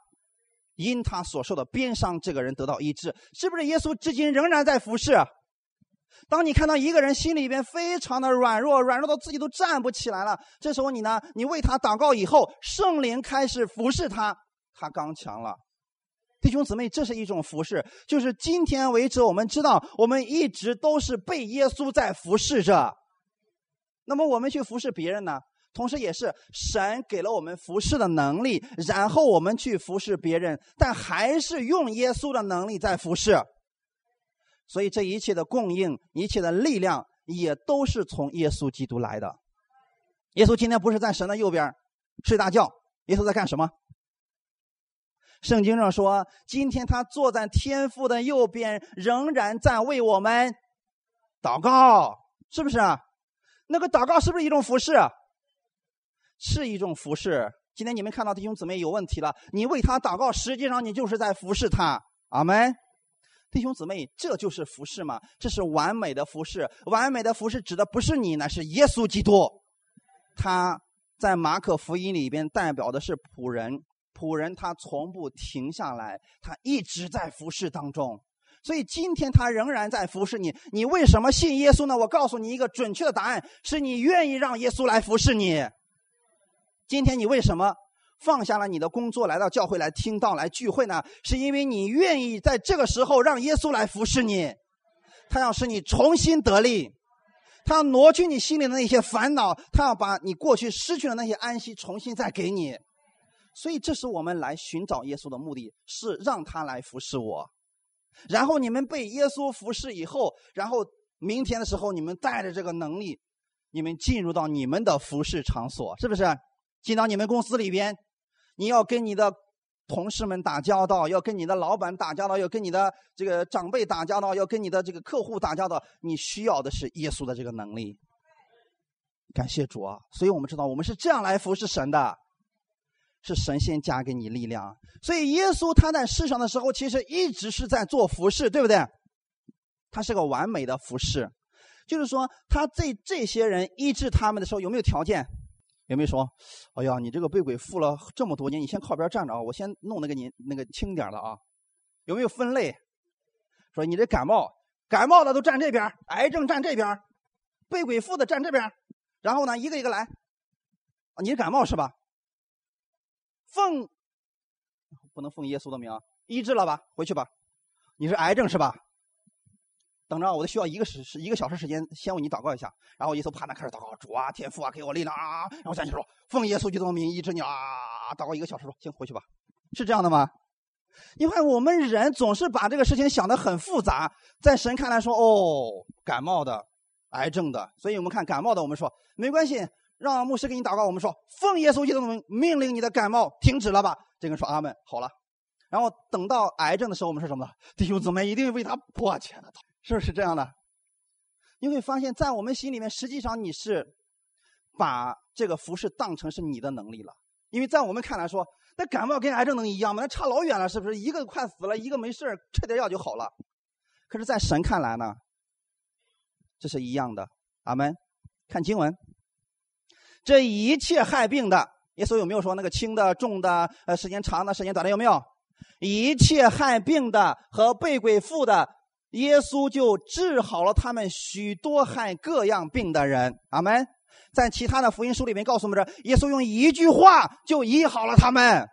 因他所受的鞭伤，这个人得到医治，是不是？耶稣至今仍然在服侍。当你看到一个人心里边非常的软弱，软弱到自己都站不起来了，这时候你呢，你为他祷告以后，圣灵开始服侍他，他刚强了。弟兄姊妹，这是一种服侍，就是今天为止，我们知道我们一直都是被耶稣在服侍着。那么我们去服侍别人呢？同时也是神给了我们服侍的能力，然后我们去服侍别人，但还是用耶稣的能力在服侍。所以这一切的供应，一切的力量，也都是从耶稣基督来的。耶稣今天不是在神的右边睡大觉，耶稣在干什么？圣经上说，今天他坐在天父的右边，仍然在为我们祷告，是不是？那个祷告是不是一种服侍？是一种服侍。今天你们看到弟兄姊妹有问题了，你为他祷告，实际上你就是在服侍他。阿门。弟兄姊妹，这就是服侍嘛？这是完美的服侍。完美的服侍指的不是你，那是耶稣基督。他在马可福音里边代表的是仆人，仆人他从不停下来，他一直在服侍当中。所以今天他仍然在服侍你。你为什么信耶稣呢？我告诉你一个准确的答案：是你愿意让耶稣来服侍你。今天你为什么放下了你的工作，来到教会来听到、来聚会呢？是因为你愿意在这个时候让耶稣来服侍你，他要使你重新得力，他要挪去你心里的那些烦恼，他要把你过去失去的那些安息重新再给你。所以，这是我们来寻找耶稣的目的，是让他来服侍我。然后你们被耶稣服侍以后，然后明天的时候，你们带着这个能力，你们进入到你们的服侍场所，是不是？进到你们公司里边，你要跟你的同事们打交道，要跟你的老板打交道，要跟你的这个长辈打交道，要跟你的这个客户打交道。你需要的是耶稣的这个能力。感谢主啊！所以我们知道，我们是这样来服侍神的，是神仙加给你力量。所以耶稣他在世上的时候，其实一直是在做服侍，对不对？他是个完美的服侍，就是说他在这些人医治他们的时候，有没有条件？有没有说，哎呀，你这个被鬼附了这么多年，你先靠边站着啊，我先弄那个你那个轻点的啊。有没有分类？说你这感冒，感冒的都站这边，癌症站这边，被鬼附的站这边，然后呢，一个一个来。你是感冒是吧？奉不能奉耶稣的名，医治了吧？回去吧。你是癌症是吧？等着，我得需要一个时时一个小时时间，先为你祷告一下。然后耶稣啪，那开始祷告，主啊，天父啊，给我力量啊！然后再去说，奉耶稣基督的名医治你啊！祷告一个小时，说行，回去吧。是这样的吗？你看，我们人总是把这个事情想得很复杂，在神看来说，哦，感冒的、癌症的，所以我们看感冒的，我们说没关系，让牧师给你祷告。我们说，奉耶稣基督的命令你的感冒停止了吧。这个人说阿门，好了。然后等到癌症的时候，我们说什么？弟兄姊妹一定为他迫切的祷。是不是这样的？你会发现在我们心里面，实际上你是把这个服饰当成是你的能力了。因为在我们看来说，那感冒跟癌症能一样吗？那差老远了，是不是？一个快死了，一个没事吃点药就好了。可是，在神看来呢，这是一样的。阿门。看经文，这一切害病的，耶稣有没有说那个轻的、重的、呃，时间长的、时间短的？有没有？一切害病的和被鬼附的。耶稣就治好了他们许多害各样病的人，阿门。在其他的福音书里面告诉我们，这耶稣用一句话就医好了他们，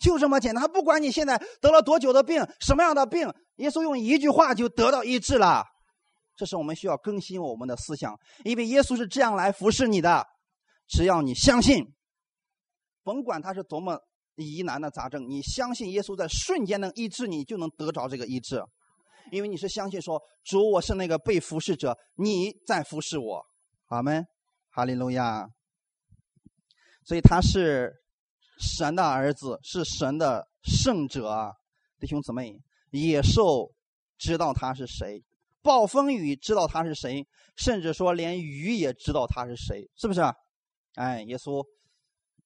就这么简单。他不管你现在得了多久的病，什么样的病，耶稣用一句话就得到医治了。这是我们需要更新我们的思想，因为耶稣是这样来服侍你的。只要你相信，甭管他是多么疑难的杂症，你相信耶稣在瞬间能医治你，就能得着这个医治。因为你是相信说主，我是那个被服侍者，你在服侍我，阿门，哈利路亚。所以他是神的儿子，是神的圣者，弟兄姊妹，野兽知道他是谁，暴风雨知道他是谁，甚至说连鱼也知道他是谁，是不是？哎，耶稣，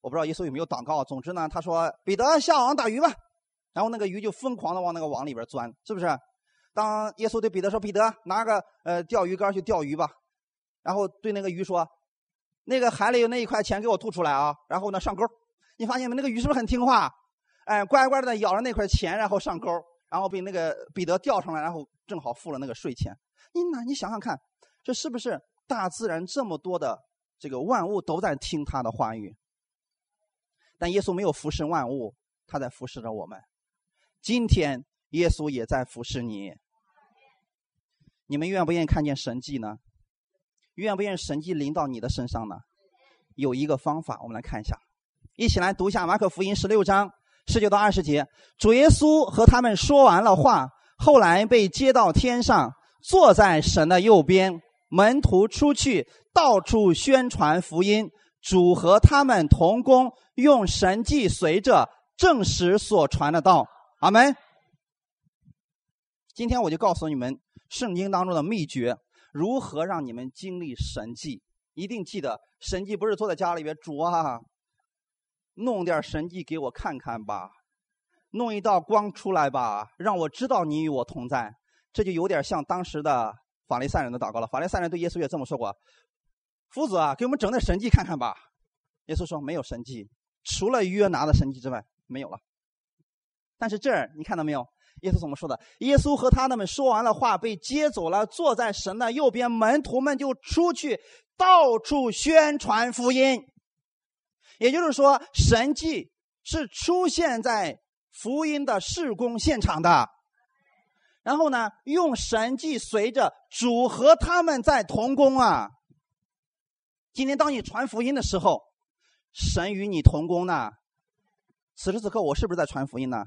我不知道耶稣有没有祷告，总之呢，他说彼得下网打鱼吧，然后那个鱼就疯狂的往那个网里边钻，是不是？当耶稣对彼得说：“彼得，拿个呃钓鱼竿去钓鱼吧。”然后对那个鱼说：“那个海里有那一块钱，给我吐出来啊！”然后呢上钩。你发现没？那个鱼是不是很听话？哎，乖乖的咬着那块钱，然后上钩，然后被那个彼得钓上来，然后正好付了那个税钱。你那你想想看，这是不是大自然这么多的这个万物都在听他的话语？但耶稣没有服侍万物，他在服侍着我们。今天耶稣也在服侍你。你们愿不愿意看见神迹呢？愿不愿意神迹临到你的身上呢？有一个方法，我们来看一下，一起来读一下马可福音十六章十九到二十节。主耶稣和他们说完了话，后来被接到天上，坐在神的右边。门徒出去，到处宣传福音。主和他们同工，用神迹随着证实所传的道。阿门。今天我就告诉你们圣经当中的秘诀，如何让你们经历神迹。一定记得，神迹不是坐在家里边，主啊，弄点神迹给我看看吧，弄一道光出来吧，让我知道你与我同在。这就有点像当时的法利赛人的祷告了。法利赛人对耶稣也这么说过。夫子啊，给我们整点神迹看看吧。耶稣说：“没有神迹，除了约拿的神迹之外，没有了。”但是这儿你看到没有？耶稣怎么说的？耶稣和他们说完了话，被接走了，坐在神的右边。门徒们就出去，到处宣传福音。也就是说，神迹是出现在福音的事工现场的。然后呢，用神迹随着主和他们在同工啊。今天当你传福音的时候，神与你同工呢。此时此刻，我是不是在传福音呢？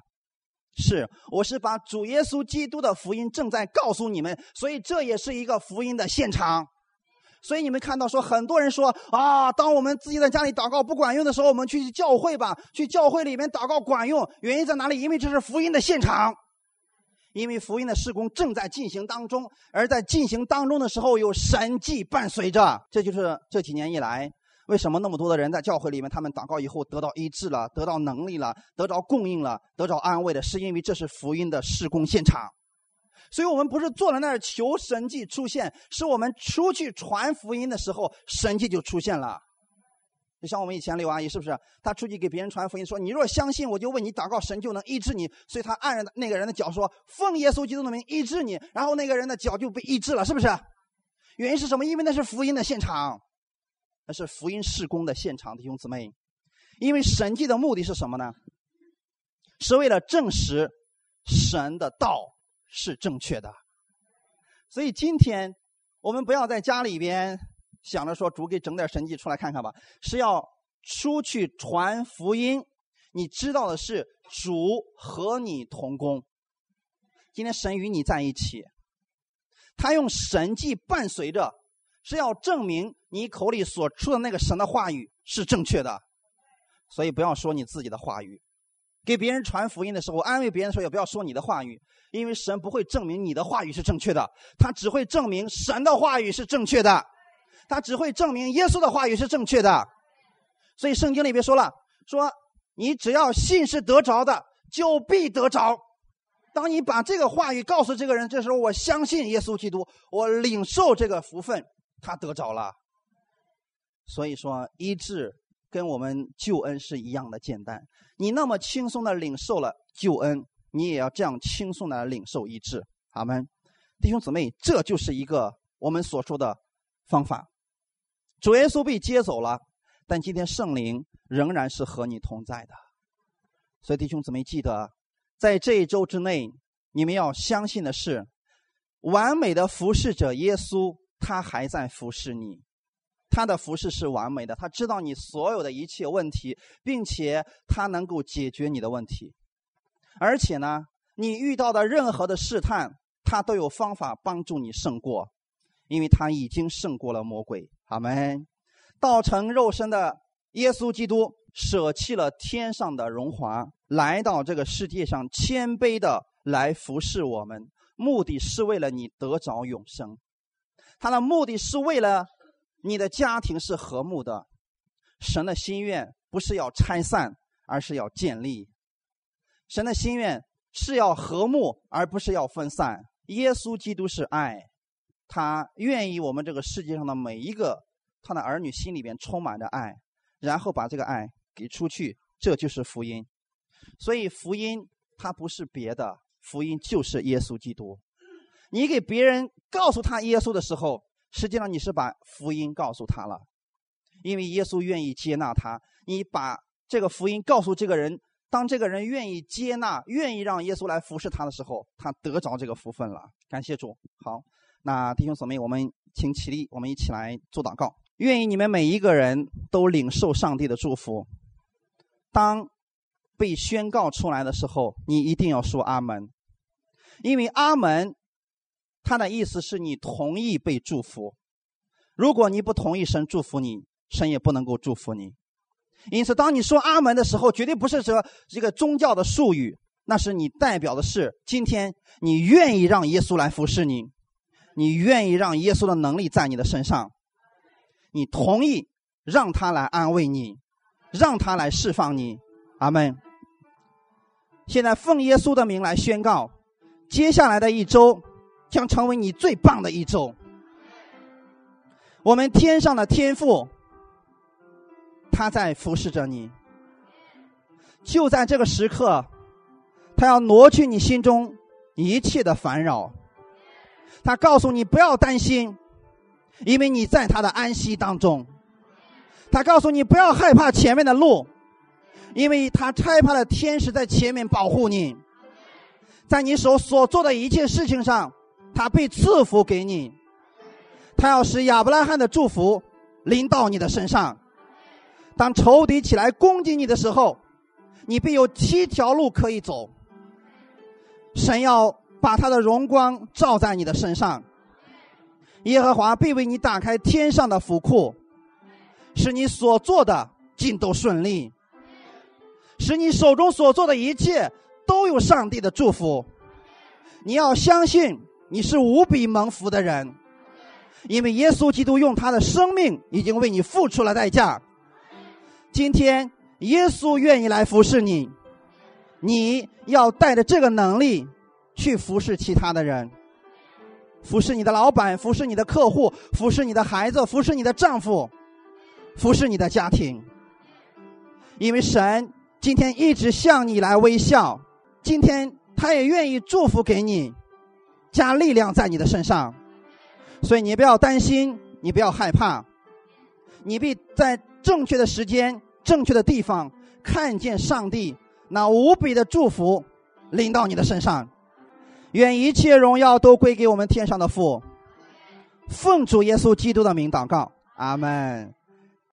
是，我是把主耶稣基督的福音正在告诉你们，所以这也是一个福音的现场。所以你们看到说，很多人说啊，当我们自己在家里祷告不管用的时候，我们去教会吧，去教会里面祷告管用。原因在哪里？因为这是福音的现场。因为福音的施工正在进行当中，而在进行当中的时候，有神迹伴随着。这就是这几年以来，为什么那么多的人在教会里面，他们祷告以后得到医治了，得到能力了，得到供应了，得到安慰的，是因为这是福音的施工现场。所以我们不是坐在那儿求神迹出现，是我们出去传福音的时候，神迹就出现了。就像我们以前刘阿姨是不是？她出去给别人传福音，说：“你若相信，我就为你祷告，神就能医治你。”所以她按着那个人的脚说：“奉耶稣基督的名医治你。”然后那个人的脚就被医治了，是不是？原因是什么？因为那是福音的现场，那是福音事工的现场，弟兄姊妹。因为神迹的目的是什么呢？是为了证实神的道是正确的。所以今天我们不要在家里边。想着说主给整点神迹出来看看吧，是要出去传福音。你知道的是主和你同工，今天神与你在一起，他用神迹伴随着，是要证明你口里所出的那个神的话语是正确的。所以不要说你自己的话语，给别人传福音的时候，安慰别人的时候也不要说你的话语，因为神不会证明你的话语是正确的，他只会证明神的话语是正确的。他只会证明耶稣的话语是正确的，所以圣经里边说了：“说你只要信是得着的，就必得着。当你把这个话语告诉这个人，这时候我相信耶稣基督，我领受这个福分，他得着了。所以说，医治跟我们救恩是一样的简单。你那么轻松的领受了救恩，你也要这样轻松的领受医治。阿门，弟兄姊妹，这就是一个我们所说的方法。”主耶稣被接走了，但今天圣灵仍然是和你同在的。所以弟兄姊妹记得，在这一周之内，你们要相信的是，完美的服侍者耶稣，他还在服侍你，他的服侍是完美的，他知道你所有的一切问题，并且他能够解决你的问题。而且呢，你遇到的任何的试探，他都有方法帮助你胜过，因为他已经胜过了魔鬼。阿门！道成肉身的耶稣基督舍弃了天上的荣华，来到这个世界上，谦卑的来服侍我们，目的是为了你得着永生。他的目的是为了你的家庭是和睦的。神的心愿不是要拆散，而是要建立。神的心愿是要和睦，而不是要分散。耶稣基督是爱。他愿意我们这个世界上的每一个他的儿女心里边充满着爱，然后把这个爱给出去，这就是福音。所以福音它不是别的，福音就是耶稣基督。你给别人告诉他耶稣的时候，实际上你是把福音告诉他了，因为耶稣愿意接纳他。你把这个福音告诉这个人，当这个人愿意接纳、愿意让耶稣来服侍他的时候，他得着这个福分了。感谢主，好。那弟兄姊妹，我们请起立，我们一起来做祷告。愿意你们每一个人都领受上帝的祝福。当被宣告出来的时候，你一定要说阿门，因为阿门，他的意思是你同意被祝福。如果你不同意神祝福你，神也不能够祝福你。因此，当你说阿门的时候，绝对不是说一个宗教的术语，那是你代表的是今天你愿意让耶稣来服侍你，你愿意让耶稣的能力在你的身上，你同意让他来安慰你，让他来释放你。阿门。现在奉耶稣的名来宣告，接下来的一周将成为你最棒的一周。我们天上的天父，他在服侍着你。就在这个时刻，他要挪去你心中一切的烦扰。他告诉你不要担心，因为你在他的安息当中。他告诉你不要害怕前面的路。因为他差派了天使在前面保护你，在你所所做的一切事情上，他被赐福给你。他要使亚伯拉罕的祝福临到你的身上。当仇敌起来攻击你的时候，你必有七条路可以走。神要把他的荣光照在你的身上，耶和华必为你打开天上的府库，使你所做的尽都顺利。使你手中所做的一切都有上帝的祝福。你要相信你是无比蒙福的人，因为耶稣基督用他的生命已经为你付出了代价。今天耶稣愿意来服侍你，你要带着这个能力去服侍其他的人，服侍你的老板，服侍你的客户，服侍你的孩子，服侍你的丈夫，服侍你的家庭，因为神。今天一直向你来微笑，今天他也愿意祝福给你，加力量在你的身上，所以你不要担心，你不要害怕，你必在正确的时间、正确的地方看见上帝那无比的祝福临到你的身上。愿一切荣耀都归给我们天上的父，奉主耶稣基督的名祷告，阿门。